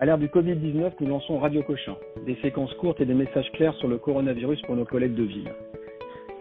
À l'ère du Covid-19, nous lançons Radio Cochin, des séquences courtes et des messages clairs sur le coronavirus pour nos collègues de ville.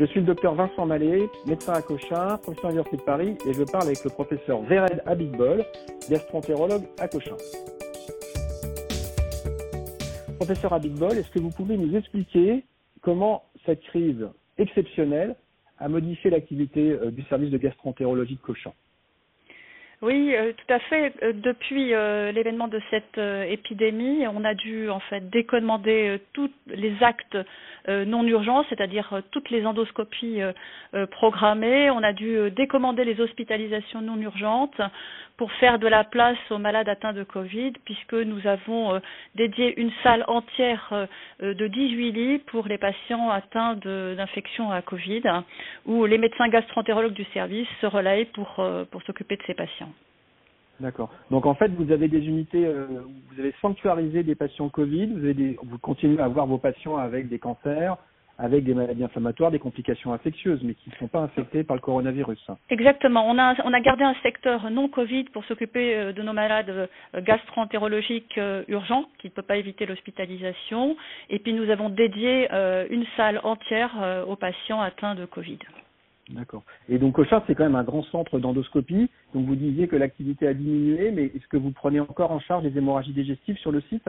Je suis le docteur Vincent Mallet, médecin à Cochin, professeur à l'Université de Paris, et je parle avec le professeur Vered Abitbol, gastroentérologue à Cochin. Professeur Abitbol, est-ce que vous pouvez nous expliquer comment cette crise exceptionnelle a modifié l'activité euh, du service de gastroentérologie de Cochin? Oui, euh, tout à fait. Euh, depuis euh, l'événement de cette épidémie, on a dû en fait décommander tous les actes non urgents, c'est-à-dire toutes les endoscopies programmées. On a dû décommander les hospitalisations non urgentes pour faire de la place aux malades atteints de Covid, puisque nous avons dédié une salle entière de 18 lits pour les patients atteints d'infection à Covid, où les médecins gastroentérologues du service se relaient pour, s'occuper de ces patients. D'accord. Donc en fait, vous avez des unités, euh, vous avez sanctuarisé des patients Covid, vous, avez des, vous continuez à avoir vos patients avec des cancers, avec des maladies inflammatoires, des complications infectieuses, mais qui ne sont pas infectés par le coronavirus. Exactement. On a, on a gardé un secteur non Covid pour s'occuper euh, de nos malades euh, gastro-entérologiques urgents, qui ne peuvent pas éviter l'hospitalisation. Et puis nous avons dédié une salle entière aux patients atteints de Covid. D'accord. Et donc Cochin, c'est quand même un grand centre d'endoscopie. Donc vous disiez que l'activité a diminué, mais est-ce que vous prenez encore en charge les hémorragies digestives sur le site?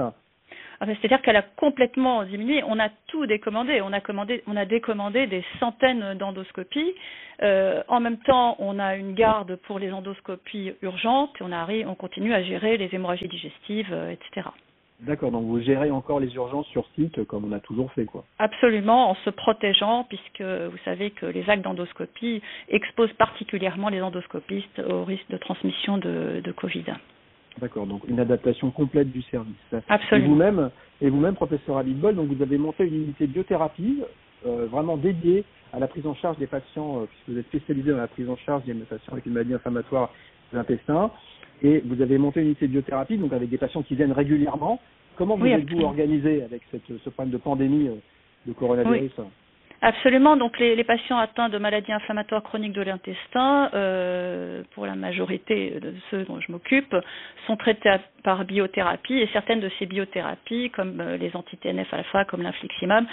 Ah C'est-à-dire qu'elle a complètement diminué. On a tout décommandé. On a commandé, on a décommandé des centaines d'endoscopies. Euh, en même temps, on a une garde pour les endoscopies urgentes. Et on, arrive, on continue à gérer les hémorragies digestives, euh, etc. D'accord, donc vous gérez encore les urgences sur site comme on a toujours fait, quoi. Absolument, en se protégeant, puisque vous savez que les actes d'endoscopie exposent particulièrement les endoscopistes au risque de transmission de, de Covid. D'accord, donc une adaptation complète du service. Absolument. Et vous-même, et vous-même, professeur Abitbol, donc vous avez monté une unité de biothérapie euh, vraiment dédiée à la prise en charge des patients, euh, puisque vous êtes spécialisé dans la prise en charge des patients avec une maladie inflammatoire de l'intestin. Et vous avez monté une unité de biothérapie, donc avec des patients qui viennent régulièrement. Comment vous êtes-vous organisé avec cette, ce problème de pandémie euh, de coronavirus Absolument. Donc les, patients atteints de maladies inflammatoires chroniques de l'intestin, euh, pour la majorité de ceux dont je m'occupe, sont traités par biothérapie et certaines de ces biothérapies, comme euh, les anti-TNF alpha, comme l'infliximab,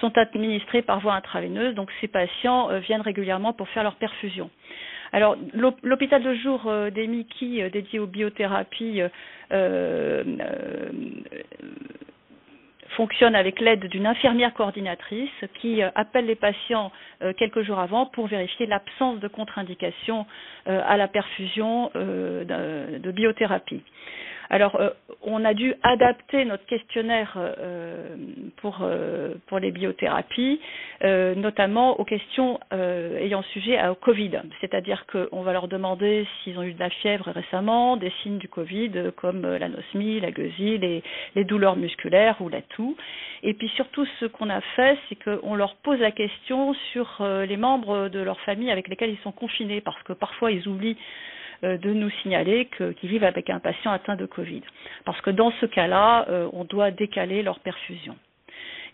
sont administrées par voie intraveineuse. Donc ces patients euh, viennent régulièrement pour faire leur perfusion. Alors l'hôpital de jour des Miki dédié aux biothérapies fonctionne avec l'aide d'une infirmière coordinatrice qui appelle les patients quelques jours avant pour vérifier l'absence de contre-indication à la perfusion de biothérapie. Alors, euh, on a dû adapter notre questionnaire euh, pour, euh, pour les biothérapies, notamment aux questions ayant sujet au Covid. C'est-à-dire qu'on va leur demander s'ils ont eu de la fièvre récemment, des signes du Covid comme l'anosmie, la gueusie, les, les douleurs musculaires ou la toux. Et puis surtout, ce qu'on a fait, c'est qu'on leur pose la question sur les membres de leur famille avec lesquels ils sont confinés, parce que parfois ils oublient de nous signaler qu'ils vivent avec un patient atteint de Covid. Parce que dans ce cas-là, euh, on doit décaler leur perfusion.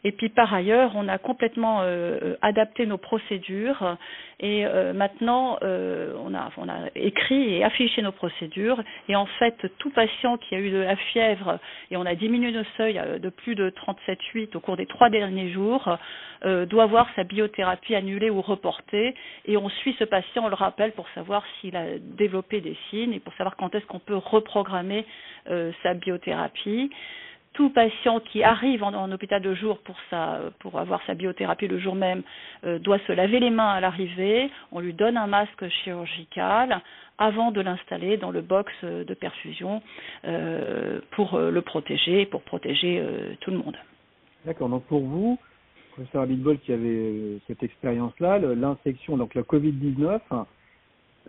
Et puis par ailleurs, on a complètement euh, euh, adapté nos procédures et euh, maintenant on, a, on a écrit et affiché nos procédures. Et en fait, tout patient qui a eu de la fièvre et on a diminué le seuil de plus de 37,8 au cours des trois derniers jours doit avoir sa biothérapie annulée ou reportée. Et on suit ce patient, on le rappelle, pour savoir s'il a développé des signes et pour savoir quand est-ce qu'on peut reprogrammer sa biothérapie tout patient qui arrive en, hôpital de jour pour, pour avoir sa biothérapie le jour même euh, doit se laver les mains à l'arrivée. On lui donne un masque chirurgical avant de l'installer dans le box de perfusion euh, pour euh, le protéger, pour protéger tout le monde. D'accord. Donc pour vous, professeur Abitbol qui avait cette expérience-là, l'infection, donc la Covid-19,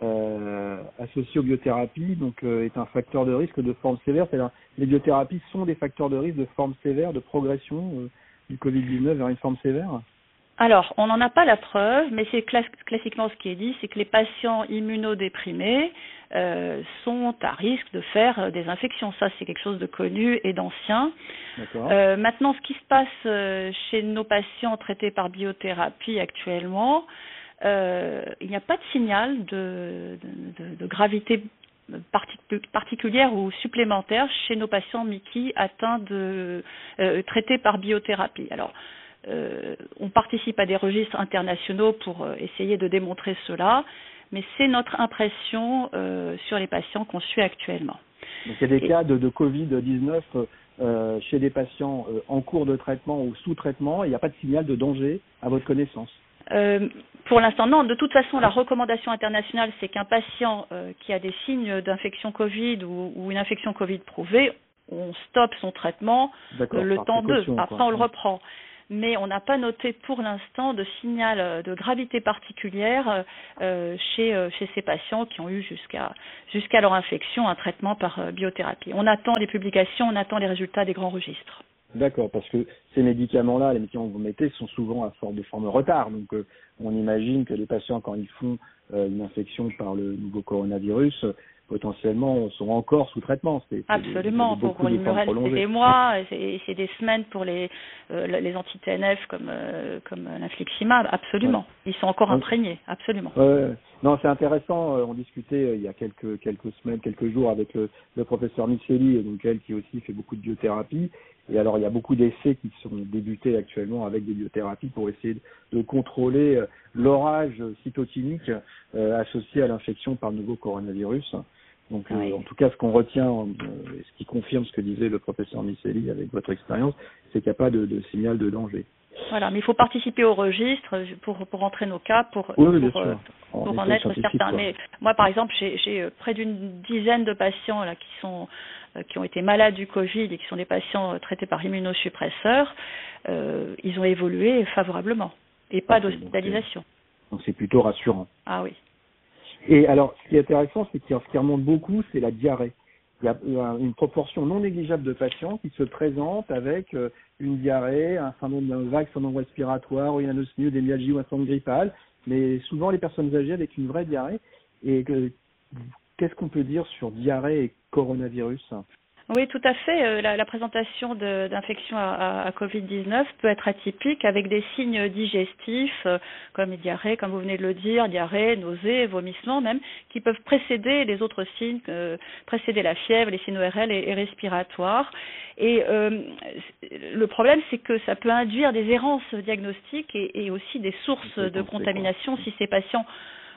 euh, associé aux biothérapies, donc euh, est un facteur de risque de forme sévère. C'est-à-dire, les biothérapies sont des facteurs de risque de forme sévère, de progression euh, du Covid-19 vers une forme sévère. Alors, on n'en a pas la preuve, mais c'est classiquement ce qui est dit, c'est que les patients immunodéprimés euh, sont à risque de faire des infections. Ça, c'est quelque chose de connu et d'ancien. Maintenant, ce qui se passe chez nos patients traités par biothérapie actuellement, euh, il n'y a pas de signal de, de, de, gravité particulière ou supplémentaire chez nos patients Mickey atteints de traités par biothérapie. Alors on participe à des registres internationaux pour essayer de démontrer cela, mais c'est notre impression sur les patients qu'on suit actuellement. Donc il y a des cas de, de Covid-19 euh, chez des patients euh, en cours de traitement ou sous traitement, il n'y a pas de signal de danger à votre connaissance euh, pour l'instant, non. De toute façon, la recommandation internationale, c'est qu'un patient euh, qui a des signes d'infection Covid ou, ou, une infection Covid prouvée, on stoppe son traitement euh, le temps de. Après, on le reprend mais on n'a pas noté pour l'instant de signal euh, de gravité particulière euh, chez, chez ces patients qui ont eu jusqu'à jusqu'à leur infection un traitement par biothérapie. On attend les publications, on attend les résultats des grands registres. D'accord, parce que ces médicaments-là, les médicaments que vous mettez, sont souvent à forme de forme retard. Donc, on imagine que les patients, quand ils font une infection par le nouveau coronavirus, potentiellement sont encore sous traitement. Absolument, pour, pour une c'est des mois, et c'est des semaines pour les euh, les anti-TNF comme euh, comme l'infliximab, absolument. Ils sont encore imprégnés, absolument. Non, c'est intéressant. Euh, on discutait euh, il y a quelques quelques semaines, quelques jours avec le, le professeur Micheli, donc elle qui aussi fait beaucoup de biothérapie. Et alors, il y a beaucoup d'essais qui sont débutés actuellement avec des biothérapies pour essayer de, contrôler l'orage cytokinique associé à l'infection par le nouveau coronavirus. Donc, euh, en tout cas, ce qu'on retient, euh, ce qui confirme ce que disait le professeur Miceli avec votre expérience, c'est qu'il n'y a pas de, de, signal de danger. Voilà, mais il faut participer au registre pour pour rentrer nos cas, pour pour, euh, pour en être certain. Mais moi, par exemple, j'ai près d'une dizaine de patients là qui sont qui ont été malades du Covid et qui sont des patients traités par immunosuppresseurs. Euh, ils ont évolué favorablement et pas d'hospitalisation. Donc c'est plutôt rassurant. Ah oui. Et alors, ce qui est intéressant, c'est que ce qui remonte beaucoup, c'est la diarrhée. Il y a une proportion non négligeable de patients qui se présentent avec euh, une diarrhée, un syndrome d'un vague syndrome respiratoire, ou une anosmie ou des myalgies ou un syndrome grippal, mais souvent les personnes âgées avec une vraie diarrhée. Et qu'est-ce qu'on peut dire sur diarrhée et coronavirus oui, tout à fait. Euh, la, la présentation d'infection à, à, Covid-19 peut être atypique avec des signes digestifs euh, comme diarrhée, comme vous venez de le dire, diarrhée, nausée, vomissement même, qui peuvent précéder les autres signes, euh, précéder la fièvre, les signes ORL et, et respiratoires. Et euh, le problème, c'est que ça peut induire des errances diagnostiques et, et aussi des sources de contamination si ces patients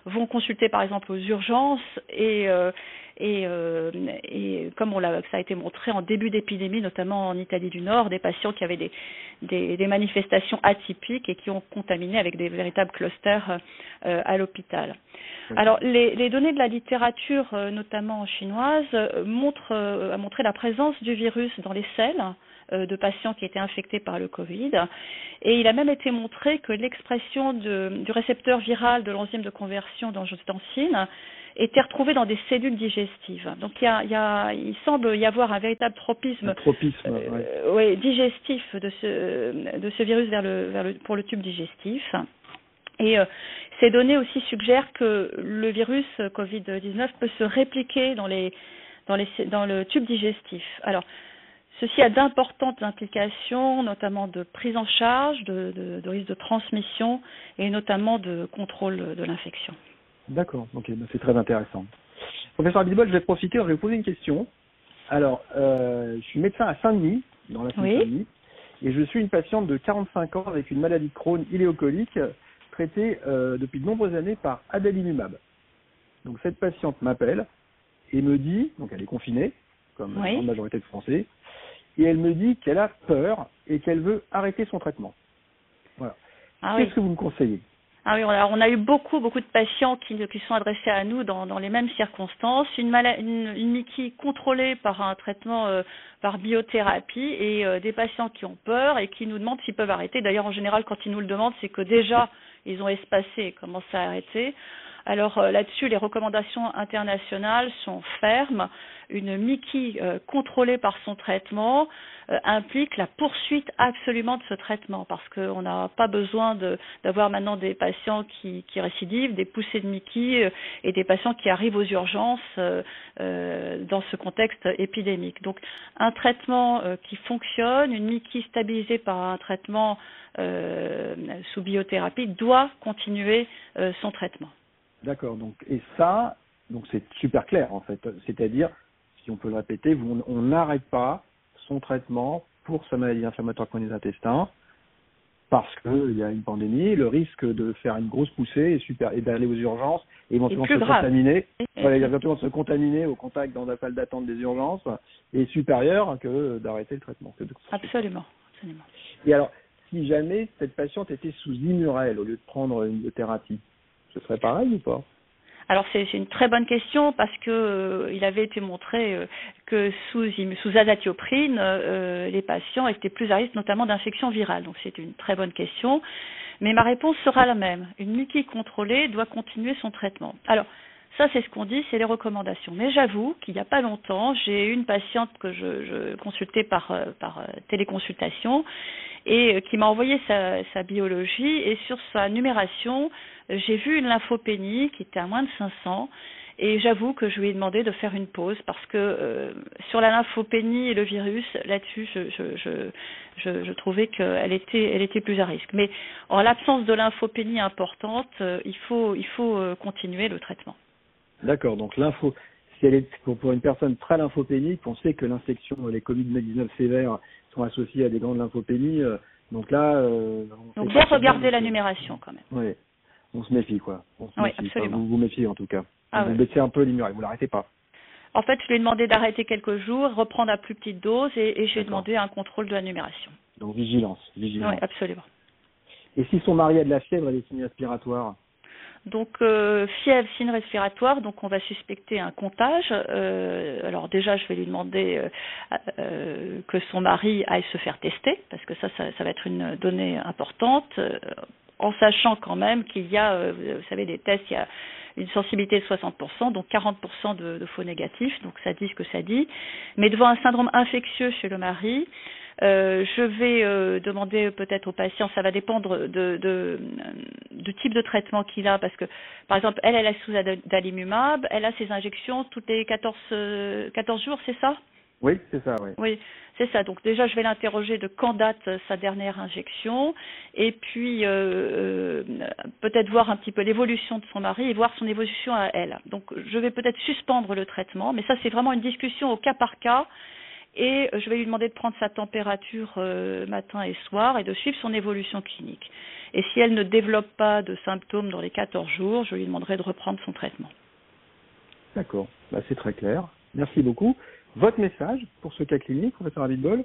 vont consulter par exemple aux urgences et euh, et, euh, et comme on l'a, ça a été montré en début d'épidémie, notamment en Italie du Nord, des patients qui avaient des, des, des manifestations atypiques et qui ont contaminé avec des véritables clusters euh, à l'hôpital. Alors, les, les, données de la littérature, euh, notamment chinoise, montrent, a montré la présence du virus dans les selles de patients qui étaient infectés par le Covid. Et il a même été montré que l'expression du récepteur viral de l'enzyme de conversion d'angiotensine était retrouvée dans des cellules digestives. Donc il, y a, il, y a, il semble y avoir un véritable tropisme, tropisme euh, ouais, digestif de ce, de ce virus vers le, vers le, pour le tube digestif. Et euh, ces données aussi suggèrent que le virus Covid-19 peut se répliquer dans, les, dans, les, dans le tube digestif. Alors, Ceci a d'importantes implications, notamment de prise en charge, de, de, de, risque de transmission et notamment de contrôle de l'infection. D'accord, ok, ben, c'est très intéressant. Professeur Abitbol, je vais profiter, je vais vous poser une question. Alors, euh, je suis médecin à Saint-Denis, dans la oui. Saint-Denis, et je suis une patiente de 45 ans avec une maladie de Crohn iléocolique traitée euh, depuis de nombreuses années par adalimumab. Donc cette patiente m'appelle et me dit, donc elle est confinée, comme oui. la grande majorité de Français, et elle me dit qu'elle a peur et qu'elle veut arrêter son traitement. Voilà. Ah Qu'est-ce oui. que vous me conseillez? Ah oui, on a, eu beaucoup, beaucoup de patients qui, sont adressés à nous dans, les mêmes circonstances. Une, une, une Mickey contrôlée par un traitement euh, par biothérapie et euh, des patients qui ont peur et qui nous demandent s'ils peuvent arrêter. D'ailleurs, en général, quand ils nous le demandent, c'est que déjà, ils ont espacé et commencé à arrêter. Alors euh, là-dessus, les recommandations internationales sont fermes. Une Mickey euh, contrôlée par son traitement euh, implique la poursuite absolument de ce traitement parce qu'on n'a pas besoin d'avoir maintenant des patients qui, récidivent, des poussées de euh, et des patients qui arrivent aux urgences dans ce contexte épidémique. Donc un traitement qui fonctionne, une Mickey stabilisée par un traitement sous biothérapie doit continuer son traitement. D'accord. Donc et ça, Donc c'est super clair en fait. C'est-à-dire, si on peut le répéter, on n'arrête pas son traitement pour sa maladie inflammatoire chronique des intestins parce qu'il y a une pandémie, le risque de faire une grosse poussée est super, et d'aller aux urgences et éventuellement se contaminer, se contaminer au contact dans la salle d'attente des urgences est supérieur que d'arrêter le traitement. Absolument, absolument. Et alors, si jamais cette patiente était sous Immurel au lieu de prendre une thérapie, ce serait pareil ou pas? Alors c'est une très bonne question parce que euh, il avait été montré euh, que sous, azatioprine, euh, les patients étaient plus à risque notamment d'infection virale. Donc c'est une très bonne question. Mais ma réponse sera la même. Une muquille contrôlée doit continuer son traitement. Alors, ça, c'est ce qu'on dit, c'est les recommandations. Mais j'avoue qu'il n'y a pas longtemps, j'ai eu une patiente que je, je consultais par, par téléconsultation et qui m'a envoyé sa, biologie et sur sa numération, j'ai vu une lymphopénie qui était à moins de 500 et j'avoue que je lui ai demandé de faire une pause parce que euh, sur la lymphopénie et le virus, là-dessus, je, je, je, je, trouvais qu'elle était, elle était plus à risque. Mais en l'absence de lymphopénie importante, euh, il faut, il faut euh, continuer le traitement. D'accord. Donc l'info, si elle est pour une personne très lymphopénique, on sait que l'infection, les Covid-19 sévères sont associées à des grandes lymphopénies. Donc là, donc bien regarder la numération quand même. Oui on se méfie, quoi. On oui, absolument. vous vous méfiez, en tout cas. Ah, vous baissez un peu l'immuration, vous l'arrêtez pas. En fait, je lui ai demandé d'arrêter quelques jours, reprendre à plus petite dose et, et je lui ai demandé un contrôle de la numération. Donc vigilance, vigilance. Oui, absolument. Et si son mari a de la fièvre et des signes respiratoires? Donc euh, fièvre, signe respiratoire, donc on va suspecter un comptage. Euh, alors déjà, je vais lui demander euh, que son mari aille se faire tester, parce que ça, ça, va être une donnée importante en sachant quand même qu'il y a, vous savez, des tests, il y a une sensibilité de 60%, donc 40% de, de, faux négatifs, donc ça dit ce que ça dit. Mais devant un syndrome infectieux chez le mari, euh, je vais euh, demander peut-être au patient, ça va dépendre de, de, du type de traitement qu'il a, parce que par exemple, elle, elle est sous adalimumab, elle a ses injections toutes les 14, 14 jours, c'est ça? Oui, c'est ça, oui. Oui, c'est ça. Donc déjà, je vais l'interroger de quand date sa dernière injection, et puis euh, euh, peut-être voir un petit peu l'évolution de son mari et voir son évolution à elle. Donc je vais peut-être suspendre le traitement, mais ça c'est vraiment une discussion au cas par cas. Et je vais lui demander de prendre sa température euh, matin et soir et de suivre son évolution clinique. Et si elle ne développe pas de symptômes dans les 14 jours, je lui demanderai de reprendre son traitement. D'accord, bah, c'est très clair. Merci beaucoup. Votre message pour ce cas clinique, professeur Abitbol?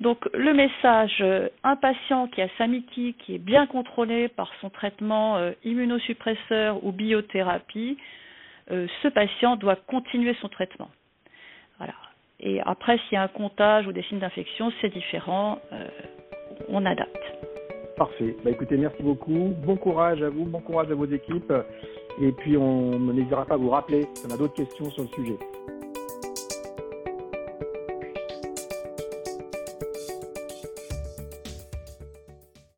Donc le message, euh, un patient qui a Samiki, qui est bien contrôlé par son traitement euh, immunosuppresseur ou biothérapie, euh, ce patient doit continuer son traitement. Voilà. Et après, s'il y a un comptage ou des signes d'infection, c'est différent, on adapte. Parfait. Bah, écoutez, merci beaucoup. Bon courage à vous, bon courage à vos équipes. Et puis on n'hésitera pas à vous rappeler si on a d'autres questions sur le sujet.